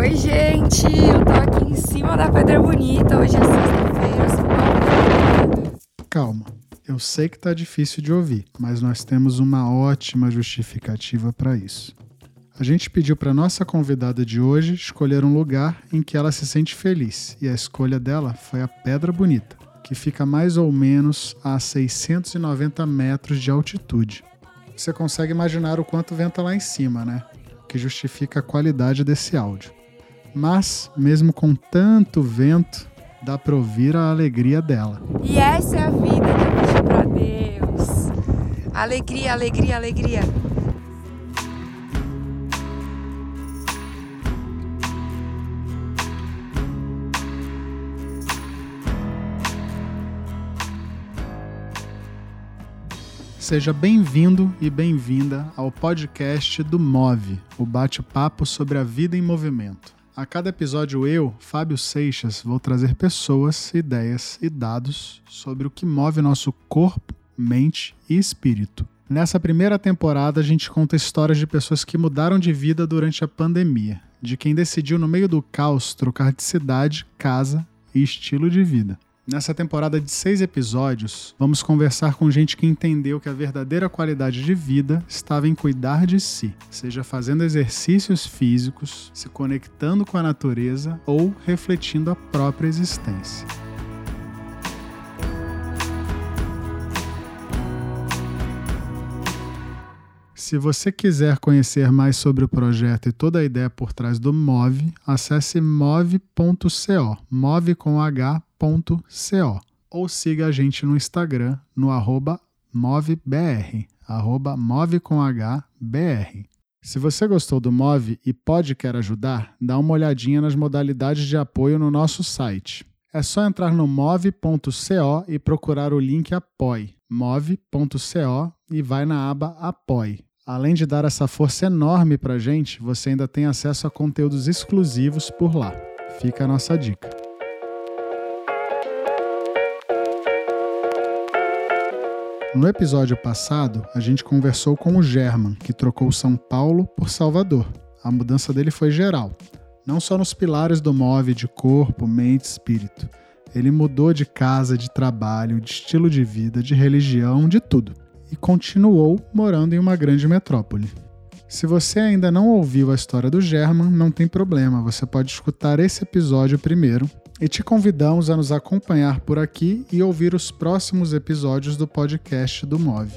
Oi, gente! Eu tô aqui em cima da Pedra Bonita. Hoje é sexta-feira. Calma, eu sei que tá difícil de ouvir, mas nós temos uma ótima justificativa para isso. A gente pediu para nossa convidada de hoje escolher um lugar em que ela se sente feliz, e a escolha dela foi a Pedra Bonita, que fica mais ou menos a 690 metros de altitude. Você consegue imaginar o quanto venta lá em cima, né? Que justifica a qualidade desse áudio. Mas, mesmo com tanto vento, dá para ouvir a alegria dela. E essa é a vida que eu pedi pra Deus. Alegria, alegria, alegria. Seja bem-vindo e bem-vinda ao podcast do Move, o bate-papo sobre a vida em movimento. A cada episódio, eu, Fábio Seixas, vou trazer pessoas, ideias e dados sobre o que move nosso corpo, mente e espírito. Nessa primeira temporada, a gente conta histórias de pessoas que mudaram de vida durante a pandemia, de quem decidiu, no meio do caos, trocar de cidade, casa e estilo de vida. Nessa temporada de seis episódios, vamos conversar com gente que entendeu que a verdadeira qualidade de vida estava em cuidar de si, seja fazendo exercícios físicos, se conectando com a natureza ou refletindo a própria existência. Se você quiser conhecer mais sobre o projeto e toda a ideia por trás do Move, acesse move.co, move com h.co, ou siga a gente no Instagram no arroba movebr, arroba move com h.br. Se você gostou do Move e pode quer ajudar, dá uma olhadinha nas modalidades de apoio no nosso site. É só entrar no move.co e procurar o link Apoie, move.co e vai na aba Apoie. Além de dar essa força enorme pra gente, você ainda tem acesso a conteúdos exclusivos por lá. Fica a nossa dica. No episódio passado, a gente conversou com o German, que trocou São Paulo por Salvador. A mudança dele foi geral, não só nos pilares do MOVE de corpo, mente e espírito. Ele mudou de casa, de trabalho, de estilo de vida, de religião, de tudo e continuou morando em uma grande metrópole. Se você ainda não ouviu a história do German, não tem problema, você pode escutar esse episódio primeiro e te convidamos a nos acompanhar por aqui e ouvir os próximos episódios do podcast do Move.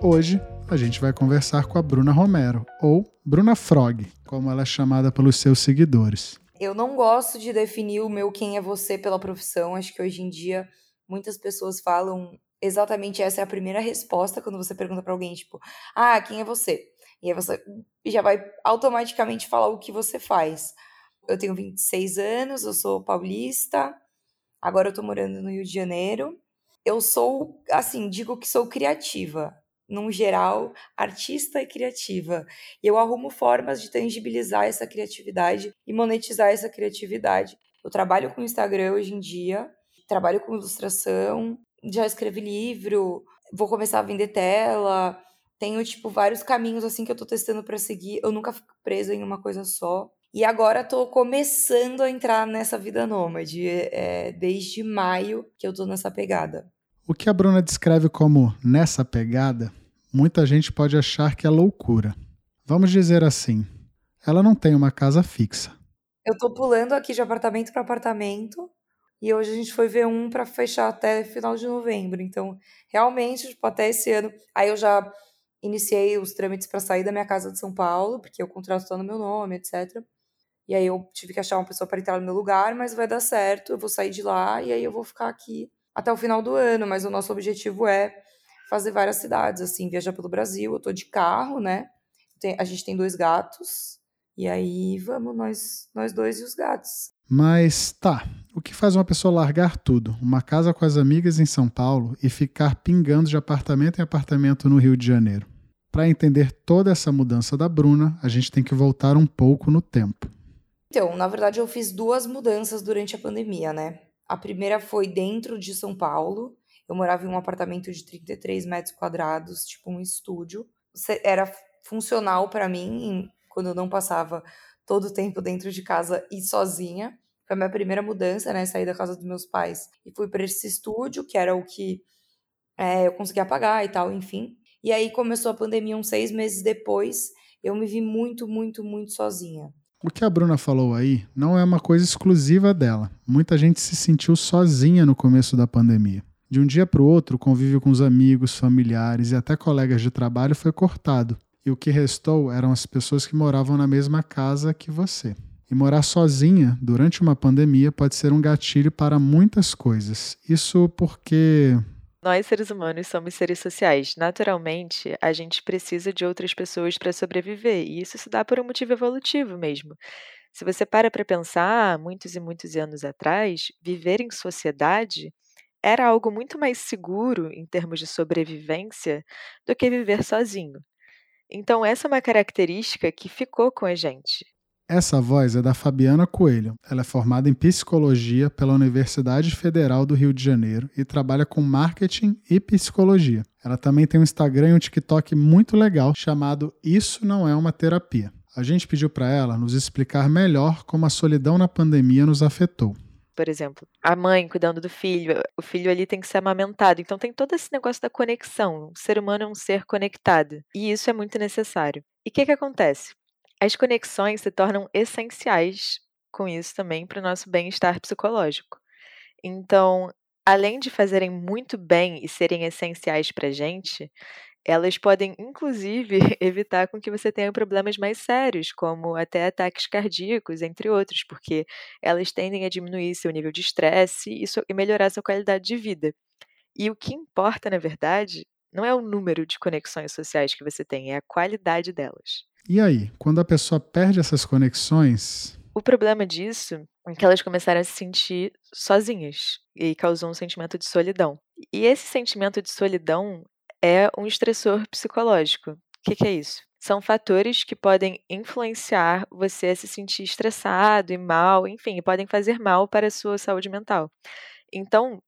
Hoje a gente vai conversar com a Bruna Romero, ou Bruna Frog, como ela é chamada pelos seus seguidores. Eu não gosto de definir o meu quem é você pela profissão. Acho que hoje em dia muitas pessoas falam exatamente essa é a primeira resposta quando você pergunta para alguém, tipo, ah, quem é você? E aí você já vai automaticamente falar o que você faz. Eu tenho 26 anos, eu sou paulista, agora eu tô morando no Rio de Janeiro. Eu sou, assim, digo que sou criativa, num geral, artista e criativa. E eu arrumo formas de tangibilizar essa criatividade e monetizar essa criatividade. Eu trabalho com Instagram hoje em dia, trabalho com ilustração, já escrevi livro, vou começar a vender tela. Tenho, tipo, vários caminhos, assim, que eu tô testando para seguir. Eu nunca fico presa em uma coisa só. E agora tô começando a entrar nessa vida nômade. É, desde maio que eu tô nessa pegada. O que a Bruna descreve como nessa pegada, muita gente pode achar que é loucura. Vamos dizer assim, ela não tem uma casa fixa. Eu tô pulando aqui de apartamento para apartamento, e hoje a gente foi ver um para fechar até final de novembro. Então, realmente, tipo, até esse ano. Aí eu já iniciei os trâmites para sair da minha casa de São Paulo, porque o contrato está no meu nome, etc. E aí eu tive que achar uma pessoa para entrar no meu lugar, mas vai dar certo. Eu vou sair de lá e aí eu vou ficar aqui até o final do ano. Mas o nosso objetivo é fazer várias cidades, assim, viajar pelo Brasil. Eu tô de carro, né? A gente tem dois gatos. E aí vamos nós, nós dois e os gatos. Mas tá, o que faz uma pessoa largar tudo, uma casa com as amigas em São Paulo e ficar pingando de apartamento em apartamento no Rio de Janeiro? Para entender toda essa mudança da Bruna, a gente tem que voltar um pouco no tempo. Então, na verdade, eu fiz duas mudanças durante a pandemia, né? A primeira foi dentro de São Paulo. Eu morava em um apartamento de 33 metros quadrados, tipo um estúdio. Era funcional para mim quando eu não passava todo o tempo dentro de casa e sozinha. Foi a minha primeira mudança, né? Saí da casa dos meus pais e fui para esse estúdio, que era o que é, eu conseguia pagar e tal, enfim. E aí começou a pandemia uns seis meses depois, eu me vi muito, muito, muito sozinha. O que a Bruna falou aí não é uma coisa exclusiva dela. Muita gente se sentiu sozinha no começo da pandemia. De um dia para o outro, o convívio com os amigos, familiares e até colegas de trabalho foi cortado. E o que restou eram as pessoas que moravam na mesma casa que você. E morar sozinha durante uma pandemia pode ser um gatilho para muitas coisas. Isso porque nós, seres humanos, somos seres sociais. Naturalmente, a gente precisa de outras pessoas para sobreviver, e isso se dá por um motivo evolutivo mesmo. Se você para para pensar, muitos e muitos anos atrás, viver em sociedade era algo muito mais seguro em termos de sobrevivência do que viver sozinho. Então, essa é uma característica que ficou com a gente. Essa voz é da Fabiana Coelho. Ela é formada em psicologia pela Universidade Federal do Rio de Janeiro e trabalha com marketing e psicologia. Ela também tem um Instagram e um TikTok muito legal chamado Isso Não É Uma Terapia. A gente pediu para ela nos explicar melhor como a solidão na pandemia nos afetou. Por exemplo, a mãe cuidando do filho, o filho ali tem que ser amamentado. Então tem todo esse negócio da conexão. O ser humano é um ser conectado. E isso é muito necessário. E o que, que acontece? As conexões se tornam essenciais com isso também para o nosso bem-estar psicológico. Então, além de fazerem muito bem e serem essenciais para a gente, elas podem, inclusive, evitar com que você tenha problemas mais sérios, como até ataques cardíacos, entre outros, porque elas tendem a diminuir seu nível de estresse e, melhorar sua qualidade de vida. E o que importa, na verdade, não é o número de conexões sociais que você tem, é a qualidade delas. E aí, quando a pessoa perde essas conexões? O problema disso é que elas começaram a se sentir sozinhas e causou um sentimento de solidão. E esse sentimento de solidão é um estressor psicológico. O que, que é isso? São fatores que podem influenciar você a se sentir estressado e mal, enfim, podem fazer mal para a sua saúde mental. Então,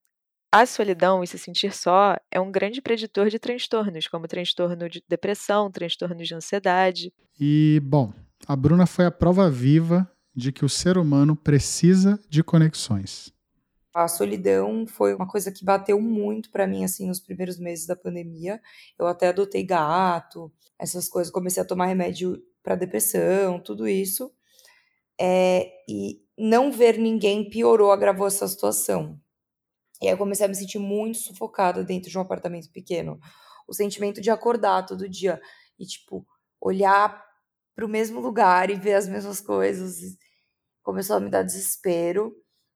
a solidão e se sentir só é um grande preditor de transtornos, como transtorno de depressão, transtorno de ansiedade. E, bom, a Bruna foi a prova viva de que o ser humano precisa de conexões. A solidão foi uma coisa que bateu muito para mim assim nos primeiros meses da pandemia. Eu até adotei gato, essas coisas, comecei a tomar remédio para depressão, tudo isso. É, e não ver ninguém piorou, agravou essa situação. E aí eu comecei a me sentir muito sufocada dentro de um apartamento pequeno. O sentimento de acordar todo dia e, tipo, olhar para o mesmo lugar e ver as mesmas coisas começou a me dar desespero.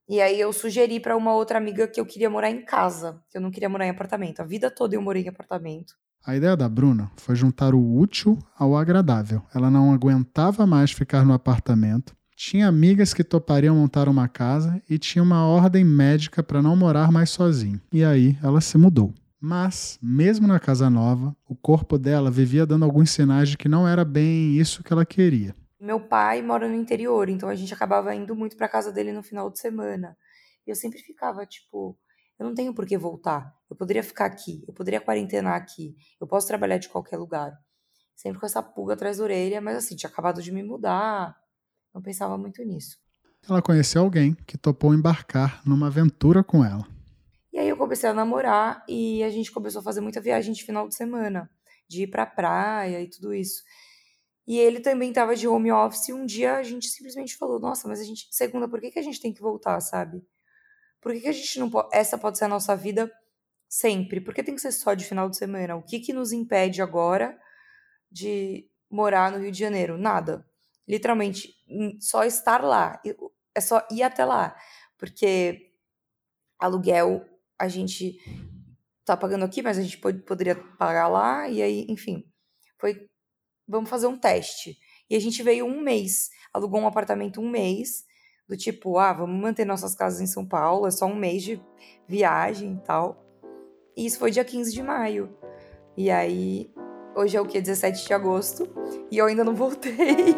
E aí eu sugeri para uma outra amiga que eu queria morar em casa, que eu não queria morar em apartamento. A vida toda eu morei em apartamento. A ideia da Bruna foi juntar o útil ao agradável. Ela não aguentava mais ficar no apartamento tinha amigas que topariam montar uma casa e tinha uma ordem médica para não morar mais sozinho. E aí ela se mudou. Mas, mesmo na casa nova, o corpo dela vivia dando alguns sinais de que não era bem isso que ela queria. Meu pai mora no interior, então a gente acabava indo muito para casa dele no final de semana. E eu sempre ficava tipo, eu não tenho por que voltar. Eu poderia ficar aqui, eu poderia quarentenar aqui, eu posso trabalhar de qualquer lugar. Sempre com essa pulga atrás da orelha, mas assim, tinha acabado de me mudar, não pensava muito nisso. Ela conheceu alguém que topou embarcar numa aventura com ela. E aí eu comecei a namorar e a gente começou a fazer muita viagem de final de semana, de ir pra praia e tudo isso. E ele também estava de home office e um dia a gente simplesmente falou: "Nossa, mas a gente, segunda, por que que a gente tem que voltar, sabe? Por que que a gente não pode, essa pode ser a nossa vida sempre? Por que tem que ser só de final de semana? O que que nos impede agora de morar no Rio de Janeiro? Nada literalmente só estar lá. É só ir até lá. Porque aluguel a gente tá pagando aqui, mas a gente pode, poderia pagar lá. E aí, enfim, foi. Vamos fazer um teste. E a gente veio um mês, alugou um apartamento um mês, do tipo, ah, vamos manter nossas casas em São Paulo, é só um mês de viagem e tal. E isso foi dia 15 de maio. E aí, hoje é o que? 17 de agosto. E eu ainda não voltei.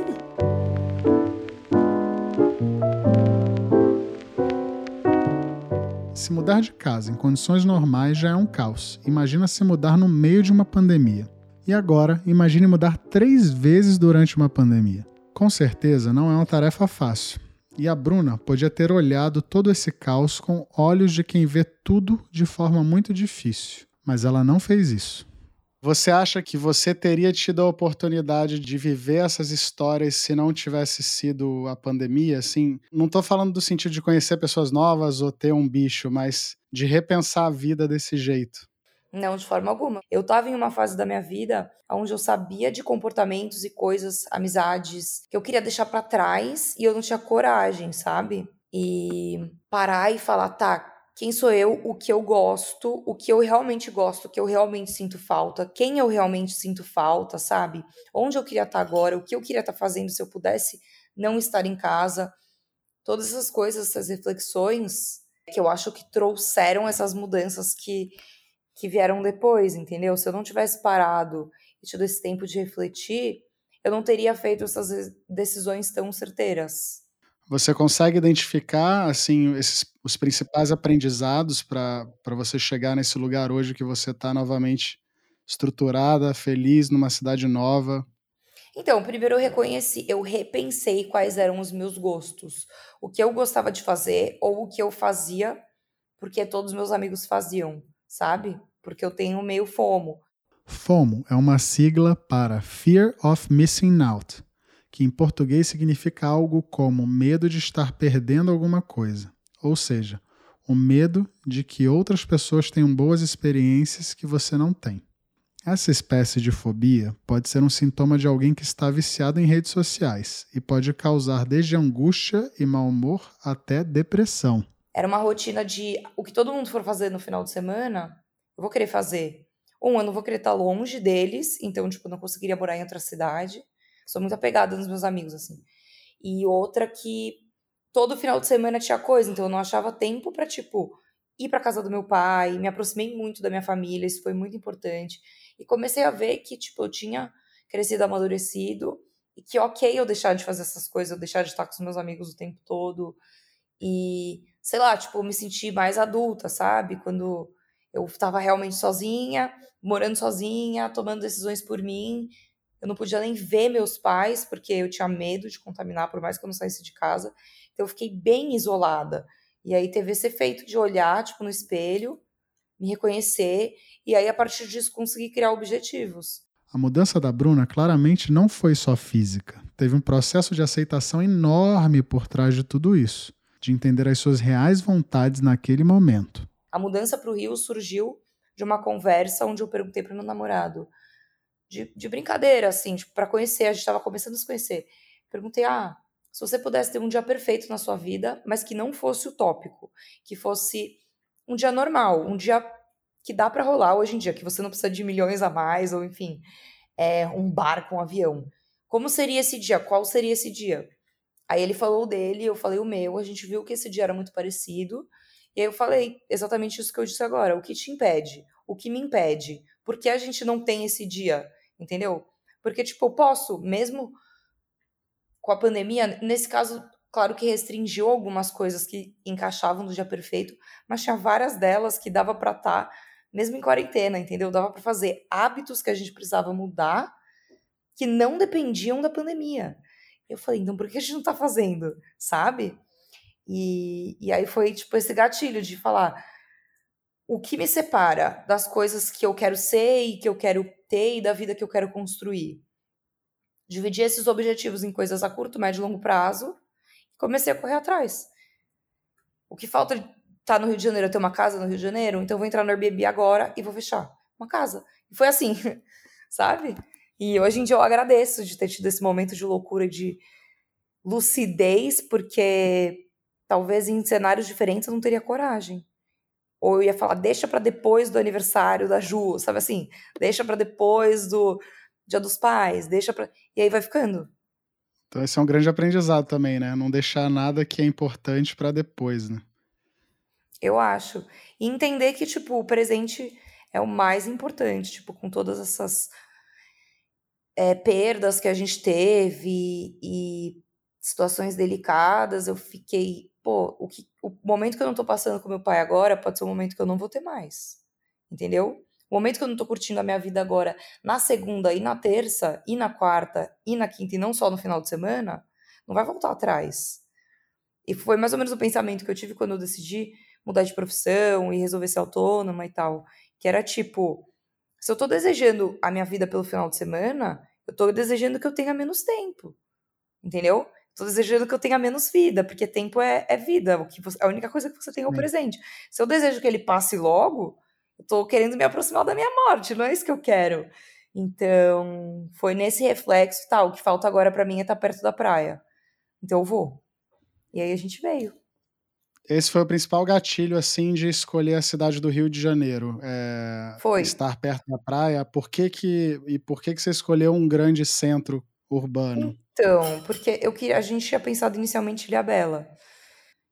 Se mudar de casa em condições normais já é um caos. Imagina se mudar no meio de uma pandemia. E agora, imagine mudar três vezes durante uma pandemia. Com certeza não é uma tarefa fácil. E a Bruna podia ter olhado todo esse caos com olhos de quem vê tudo de forma muito difícil. Mas ela não fez isso. Você acha que você teria tido a oportunidade de viver essas histórias se não tivesse sido a pandemia? Assim, não estou falando do sentido de conhecer pessoas novas ou ter um bicho, mas de repensar a vida desse jeito. Não, de forma alguma. Eu tava em uma fase da minha vida onde eu sabia de comportamentos e coisas, amizades que eu queria deixar para trás e eu não tinha coragem, sabe? E parar e falar, tá, quem sou eu, o que eu gosto, o que eu realmente gosto, o que eu realmente sinto falta, quem eu realmente sinto falta, sabe? Onde eu queria estar agora, o que eu queria estar fazendo se eu pudesse não estar em casa. Todas essas coisas, essas reflexões que eu acho que trouxeram essas mudanças que que vieram depois, entendeu? Se eu não tivesse parado e tido esse tempo de refletir, eu não teria feito essas decisões tão certeiras. Você consegue identificar assim esses, os principais aprendizados para você chegar nesse lugar hoje que você está novamente estruturada, feliz numa cidade nova? Então, primeiro eu reconheci, eu repensei quais eram os meus gostos, o que eu gostava de fazer ou o que eu fazia porque todos os meus amigos faziam, sabe? Porque eu tenho meio FOMO. FOMO é uma sigla para Fear of Missing Out, que em português significa algo como medo de estar perdendo alguma coisa, ou seja, o medo de que outras pessoas tenham boas experiências que você não tem. Essa espécie de fobia pode ser um sintoma de alguém que está viciado em redes sociais e pode causar desde angústia e mau humor até depressão. Era uma rotina de o que todo mundo for fazer no final de semana, eu vou querer fazer. Um, eu não vou querer estar longe deles, então, tipo, não conseguiria morar em outra cidade. Sou muito apegada nos meus amigos, assim. E outra que todo final de semana tinha coisa, então eu não achava tempo para tipo, ir para casa do meu pai, me aproximei muito da minha família, isso foi muito importante. E comecei a ver que, tipo, eu tinha crescido, amadurecido, e que ok eu deixar de fazer essas coisas, eu deixar de estar com os meus amigos o tempo todo. E sei lá, tipo, me sentir mais adulta, sabe? Quando eu estava realmente sozinha, morando sozinha, tomando decisões por mim. Eu não podia nem ver meus pais, porque eu tinha medo de contaminar, por mais que eu não saísse de casa. Então eu fiquei bem isolada. E aí teve esse efeito de olhar, tipo, no espelho, me reconhecer, e aí a partir disso conseguir criar objetivos. A mudança da Bruna claramente não foi só física. Teve um processo de aceitação enorme por trás de tudo isso de entender as suas reais vontades naquele momento. A mudança para o Rio surgiu de uma conversa onde eu perguntei para meu namorado, de, de brincadeira, assim, tipo, para conhecer, a gente estava começando a se conhecer. Perguntei, ah, se você pudesse ter um dia perfeito na sua vida, mas que não fosse utópico, que fosse um dia normal, um dia que dá para rolar hoje em dia, que você não precisa de milhões a mais, ou enfim, é, um barco, um avião. Como seria esse dia? Qual seria esse dia? Aí ele falou dele, eu falei o meu, a gente viu que esse dia era muito parecido. E aí eu falei exatamente isso que eu disse agora. O que te impede? O que me impede? Por que a gente não tem esse dia? Entendeu? Porque, tipo, eu posso, mesmo com a pandemia, nesse caso, claro que restringiu algumas coisas que encaixavam no dia perfeito, mas tinha várias delas que dava para estar, tá, mesmo em quarentena, entendeu? Dava para fazer hábitos que a gente precisava mudar que não dependiam da pandemia. Eu falei, então por que a gente não tá fazendo? Sabe? E, e aí foi tipo esse gatilho de falar o que me separa das coisas que eu quero ser e que eu quero ter e da vida que eu quero construir. Dividir esses objetivos em coisas a curto, médio e longo prazo e comecei a correr atrás. O que falta tá no Rio de Janeiro, eu ter uma casa no Rio de Janeiro, então eu vou entrar no Airbnb agora e vou fechar uma casa. E foi assim, sabe? E hoje em dia eu agradeço de ter tido esse momento de loucura, de lucidez, porque talvez em cenários diferentes eu não teria coragem. Ou eu ia falar, deixa para depois do aniversário da Ju, sabe assim? Deixa para depois do Dia dos Pais, deixa para E aí vai ficando. Então esse é um grande aprendizado também, né? Não deixar nada que é importante para depois, né? Eu acho. E entender que, tipo, o presente é o mais importante, tipo, com todas essas é, perdas que a gente teve e situações delicadas, eu fiquei, pô, o, que, o momento que eu não tô passando com meu pai agora pode ser um momento que eu não vou ter mais. Entendeu? O momento que eu não tô curtindo a minha vida agora, na segunda e na terça, e na quarta, e na quinta, e não só no final de semana, não vai voltar atrás. E foi mais ou menos o pensamento que eu tive quando eu decidi mudar de profissão e resolver ser autônoma e tal. Que era tipo, se eu tô desejando a minha vida pelo final de semana, eu tô desejando que eu tenha menos tempo. Entendeu? Tô desejando que eu tenha menos vida, porque tempo é, é vida. O que você, a única coisa que você tem é o presente. Se eu desejo que ele passe logo, eu tô querendo me aproximar da minha morte, não é isso que eu quero. Então, foi nesse reflexo, tal, tá, o que falta agora para mim é estar tá perto da praia. Então eu vou. E aí a gente veio. Esse foi o principal gatilho, assim, de escolher a cidade do Rio de Janeiro. É, foi. Estar perto da praia. Por que que, e por que que você escolheu um grande centro urbano? Então, porque eu que a gente tinha pensado inicialmente em Ilhabela.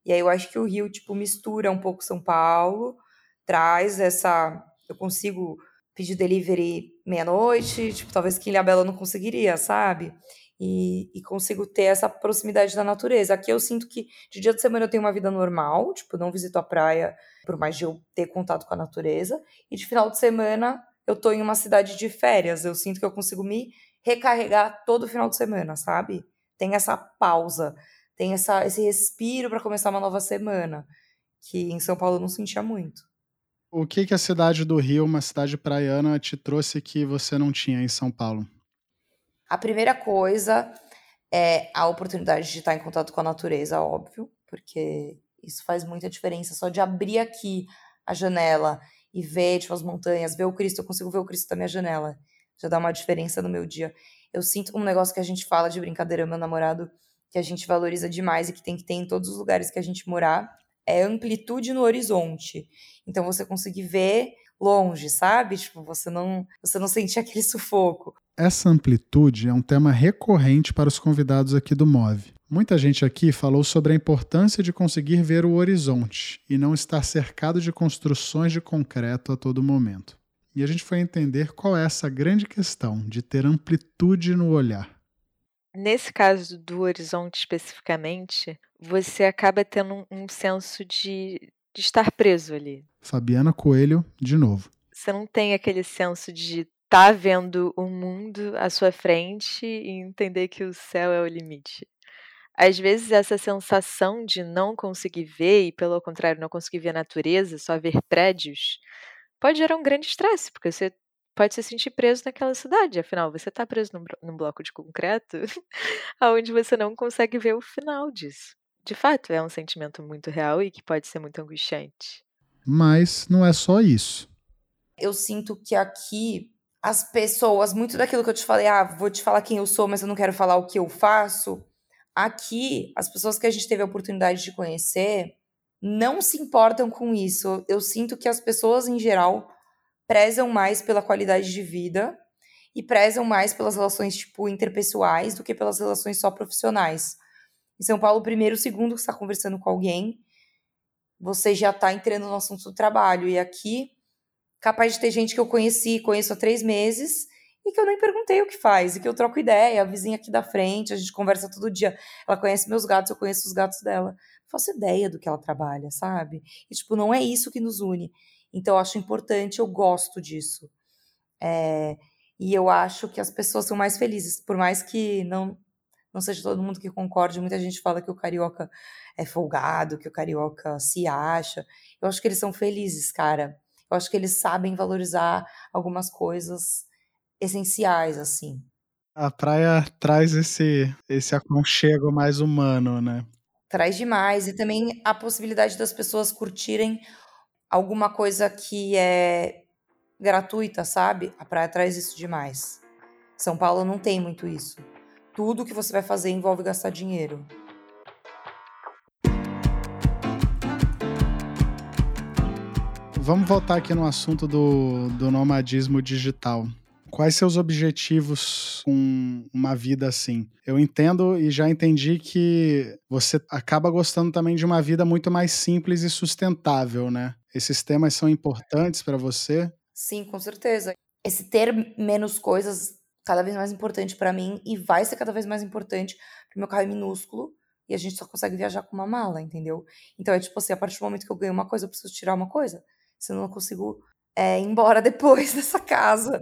E aí eu acho que o Rio, tipo, mistura um pouco São Paulo, traz essa. Eu consigo pedir delivery meia-noite, tipo, talvez que Ilhabela não conseguiria, sabe? E, e, consigo ter essa proximidade da natureza. Aqui eu sinto que de dia de semana eu tenho uma vida normal, tipo, não visito a praia, por mais de eu ter contato com a natureza, e de final de semana eu tô em uma cidade de férias, eu sinto que eu consigo me recarregar todo final de semana, sabe? Tem essa pausa, tem essa, esse respiro para começar uma nova semana, que em São Paulo eu não sentia muito. O que, que a cidade do Rio, uma cidade praiana, te trouxe que você não tinha em São Paulo? A primeira coisa é a oportunidade de estar em contato com a natureza, óbvio, porque isso faz muita diferença. Só de abrir aqui a janela e ver tipo, as montanhas, ver o Cristo, eu consigo ver o Cristo da minha janela. Já dá uma diferença no meu dia. Eu sinto um negócio que a gente fala de brincadeira, meu namorado, que a gente valoriza demais e que tem que ter em todos os lugares que a gente morar, é amplitude no horizonte. Então você conseguir ver longe, sabe? Tipo, você não, você não sentir aquele sufoco. Essa amplitude é um tema recorrente para os convidados aqui do Move. Muita gente aqui falou sobre a importância de conseguir ver o horizonte e não estar cercado de construções de concreto a todo momento. E a gente foi entender qual é essa grande questão de ter amplitude no olhar. Nesse caso do horizonte especificamente, você acaba tendo um, senso de, de estar preso ali. Fabiana Coelho, de novo. Você não tem aquele senso de estar tá vendo o mundo à sua frente e entender que o céu é o limite. Às vezes, essa sensação de não conseguir ver, e pelo contrário, não conseguir ver a natureza, só ver prédios, pode gerar um grande estresse, porque você pode se sentir preso naquela cidade. Afinal, você está preso num, num, bloco de concreto aonde você não consegue ver o final disso. De fato, é um sentimento muito real e que pode ser muito angustiante. Mas não é só isso. Eu sinto que aqui as pessoas, muito daquilo que eu te falei, ah, vou te falar quem eu sou, mas eu não quero falar o que eu faço. Aqui, as pessoas que a gente teve a oportunidade de conhecer não se importam com isso. Eu sinto que as pessoas, em geral, prezam mais pela qualidade de vida e prezam mais pelas relações tipo interpessoais do que pelas relações só profissionais. Em São Paulo, primeiro, segundo que está conversando com alguém, você já está entrando no assunto do trabalho. E aqui, capaz de ter gente que eu conheci, conheço há três meses e que eu nem perguntei o que faz, e que eu troco ideia, a vizinha aqui da frente, a gente conversa todo dia. Ela conhece meus gatos, eu conheço os gatos dela. Faço ideia do que ela trabalha, sabe? E, tipo, não é isso que nos une. Então, eu acho importante, eu gosto disso. É, e eu acho que as pessoas são mais felizes, por mais que não, não seja todo mundo que concorde. Muita gente fala que o carioca é folgado, que o carioca se acha. Eu acho que eles são felizes, cara. Eu acho que eles sabem valorizar algumas coisas essenciais, assim. A praia traz esse, esse aconchego mais humano, né? Traz demais. E também a possibilidade das pessoas curtirem alguma coisa que é gratuita, sabe? A praia traz isso demais. São Paulo não tem muito isso. Tudo que você vai fazer envolve gastar dinheiro. Vamos voltar aqui no assunto do, do nomadismo digital. Quais seus objetivos com uma vida assim? Eu entendo e já entendi que você acaba gostando também de uma vida muito mais simples e sustentável, né? Esses temas são importantes para você? Sim, com certeza. Esse ter menos coisas cada vez mais importante para mim e vai ser cada vez mais importante porque meu carro é minúsculo e a gente só consegue viajar com uma mala, entendeu? Então é tipo assim, a partir do momento que eu ganho uma coisa, eu preciso tirar uma coisa, senão eu não consigo é, embora depois dessa casa.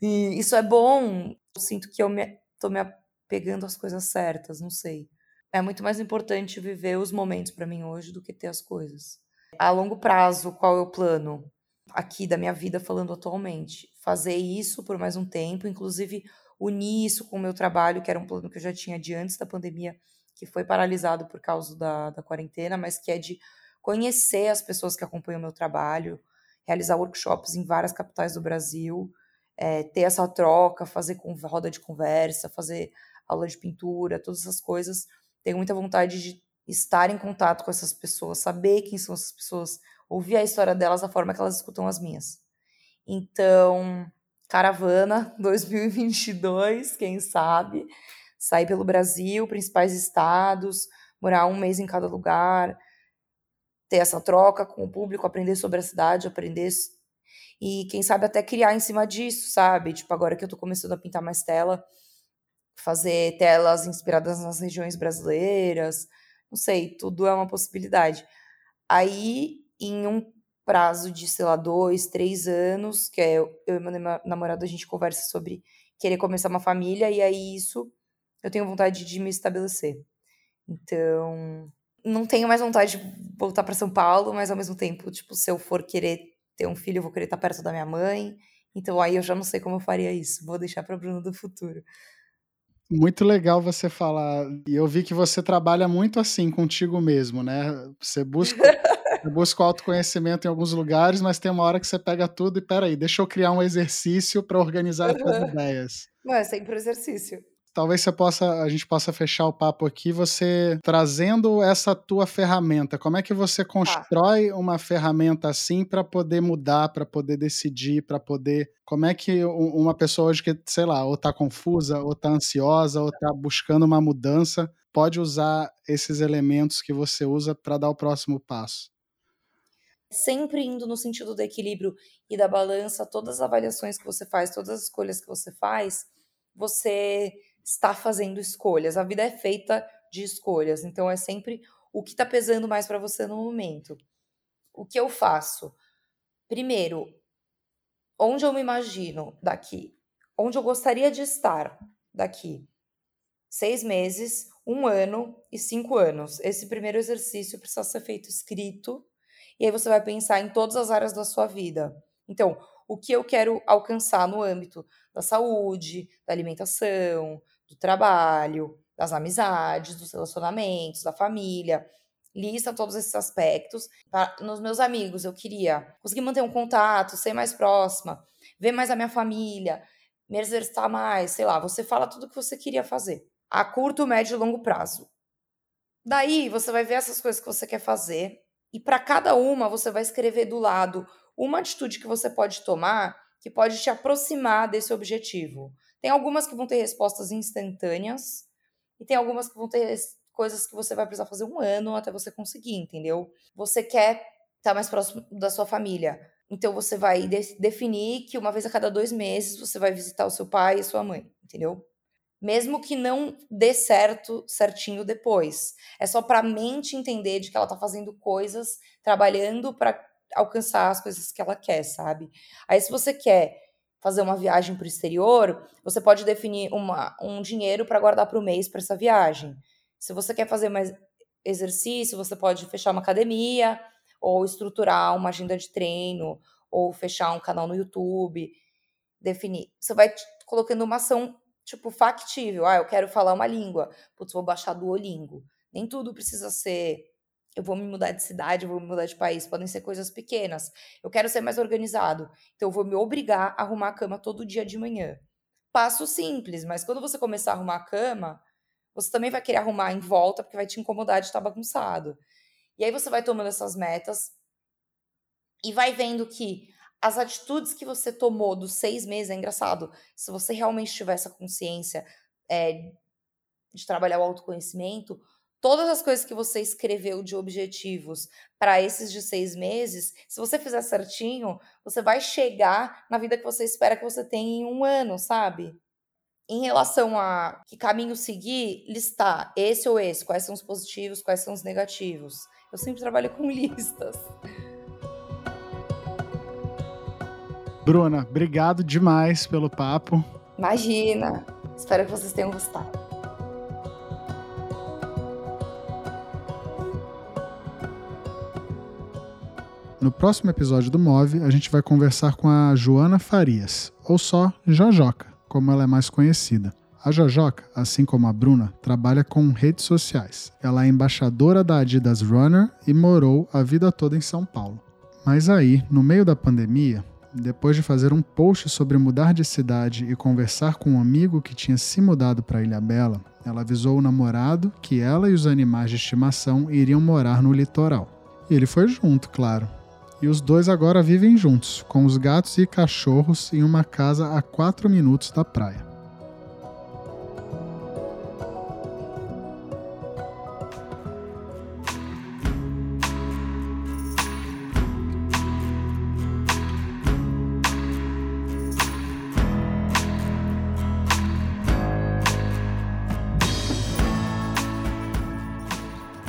E isso é bom. Eu sinto que eu me, tô me apegando às coisas certas, não sei. É muito mais importante viver os momentos para mim hoje do que ter as coisas. A longo prazo, qual é o plano aqui da minha vida falando atualmente? Fazer isso por mais um tempo, inclusive unir isso com o meu trabalho, que era um plano que eu já tinha de antes da pandemia, que foi paralisado por causa da, da quarentena, mas que é de conhecer as pessoas que acompanham o meu trabalho, realizar workshops em várias capitais do Brasil, é, ter essa troca, fazer com roda de conversa, fazer aula de pintura, todas essas coisas. Tenho muita vontade de estar em contato com essas pessoas, saber quem são essas pessoas, ouvir a história delas da forma que elas escutam as minhas. Então, caravana 2022, quem sabe, sair pelo Brasil, principais estados, morar um mês em cada lugar, ter essa troca com o público, aprender sobre a cidade, aprender e quem sabe até criar em cima disso, sabe? Tipo, agora que eu tô começando a pintar mais tela, fazer telas inspiradas nas regiões brasileiras, não sei, tudo é uma possibilidade. Aí, em um prazo de, sei lá, dois, três anos, que é eu e meu namorado, a gente conversa sobre querer começar uma família, e aí isso eu tenho vontade de me estabelecer. Então, não tenho mais vontade de voltar para São Paulo, mas ao mesmo tempo, tipo, se eu for querer ter um filho, eu vou querer estar perto da minha mãe. Então aí eu já não sei como eu faria isso. Vou deixar para Bruno do futuro. Muito legal você falar. E eu vi que você trabalha muito assim contigo mesmo, né? Você busca, você busca o autoconhecimento em alguns lugares, mas tem uma hora que você pega tudo e peraí, deixa eu criar um exercício para organizar as ideias. Não, é sempre exercício talvez você possa, a gente possa fechar o papo aqui, você trazendo essa tua ferramenta. Como é que você tá. constrói ah. uma ferramenta assim para poder mudar, para poder decidir, para poder. Como é que uma pessoa hoje que, sei lá, ou está confusa, ou está ansiosa, ou está buscando uma mudança, pode usar esses elementos que você usa para dar o próximo passo? Sempre indo no sentido do equilíbrio e da balança, todas as avaliações que você faz, todas as escolhas que você faz, você está fazendo escolhas. A vida é feita de escolhas, então é sempre o que está pesando mais para você no momento. O que eu faço? Primeiro, onde eu me imagino daqui? Onde eu gostaria de estar daqui? Seis meses, um ano e cinco anos. Esse primeiro exercício precisa ser feito escrito, e aí você vai pensar em todas as áreas da sua vida. Então, o que eu quero alcançar no âmbito da saúde, da alimentação, do trabalho, das amizades, dos relacionamentos, da família. Lista todos esses aspectos. Pra, nos meus amigos, eu queria conseguir manter um contato, ser mais próxima, ver mais a minha família, me exercitar mais, sei lá. Você fala tudo o que você queria fazer, a curto, médio e longo prazo. Daí você vai ver essas coisas que você quer fazer e para cada uma você vai escrever do lado uma atitude que você pode tomar que pode te aproximar desse objetivo. Tem algumas que vão ter respostas instantâneas e tem algumas que vão ter coisas que você vai precisar fazer um ano até você conseguir, entendeu? Você quer estar mais próximo da sua família. Então você vai de definir que uma vez a cada dois meses você vai visitar o seu pai e sua mãe, entendeu? Mesmo que não dê certo certinho depois. É só para a mente entender de que ela está fazendo coisas, trabalhando para alcançar as coisas que ela quer, sabe? Aí se você quer fazer uma viagem para o exterior, você pode definir uma, um dinheiro para guardar para o mês para essa viagem. Se você quer fazer mais exercício, você pode fechar uma academia, ou estruturar uma agenda de treino, ou fechar um canal no YouTube, definir. Você vai colocando uma ação, tipo, factível. Ah, eu quero falar uma língua. Putz, vou baixar do Olingo. Nem tudo precisa ser eu vou me mudar de cidade, eu vou me mudar de país, podem ser coisas pequenas. Eu quero ser mais organizado, então eu vou me obrigar a arrumar a cama todo dia de manhã. Passo simples, mas quando você começar a arrumar a cama, você também vai querer arrumar em volta, porque vai te incomodar de estar bagunçado. E aí você vai tomando essas metas e vai vendo que as atitudes que você tomou dos seis meses, é engraçado, se você realmente tiver essa consciência é, de trabalhar o autoconhecimento, todas as coisas que você escreveu de objetivos para esses de seis meses, se você fizer certinho, você vai chegar na vida que você espera que você tenha em um ano, sabe? Em relação a que caminho seguir, listar esse ou esse, quais são os positivos, quais são os negativos. Eu sempre trabalho com listas. Bruna, obrigado demais pelo papo. Imagina! Espero que vocês tenham gostado. No próximo episódio do Move, a gente vai conversar com a Joana Farias, ou só Jojoca, como ela é mais conhecida. A Jojoca, assim como a Bruna, trabalha com redes sociais. Ela é embaixadora da Adidas Runner e morou a vida toda em São Paulo. Mas aí, no meio da pandemia, depois de fazer um post sobre mudar de cidade e conversar com um amigo que tinha se mudado para Ilha Bela, ela avisou o namorado que ela e os animais de estimação iriam morar no litoral. E ele foi junto, claro. E os dois agora vivem juntos, com os gatos e cachorros em uma casa a 4 minutos da praia.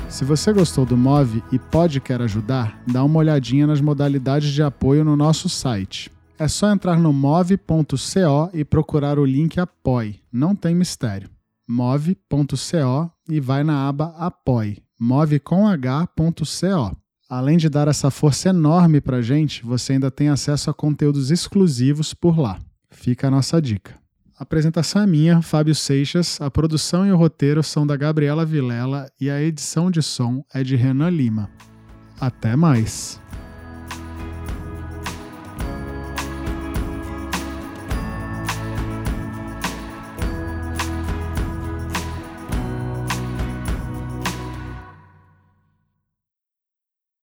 Se você gostou do Move e pode quer ajudar, dá uma olhadinha nas modalidades de apoio no nosso site. É só entrar no move.co e procurar o link Apoie. Não tem mistério. move.co e vai na aba Apoie. Move com h.co. Além de dar essa força enorme pra gente, você ainda tem acesso a conteúdos exclusivos por lá. Fica a nossa dica. A apresentação é minha, Fábio Seixas, a produção e o roteiro são da Gabriela Vilela e a edição de som é de Renan Lima. Até mais!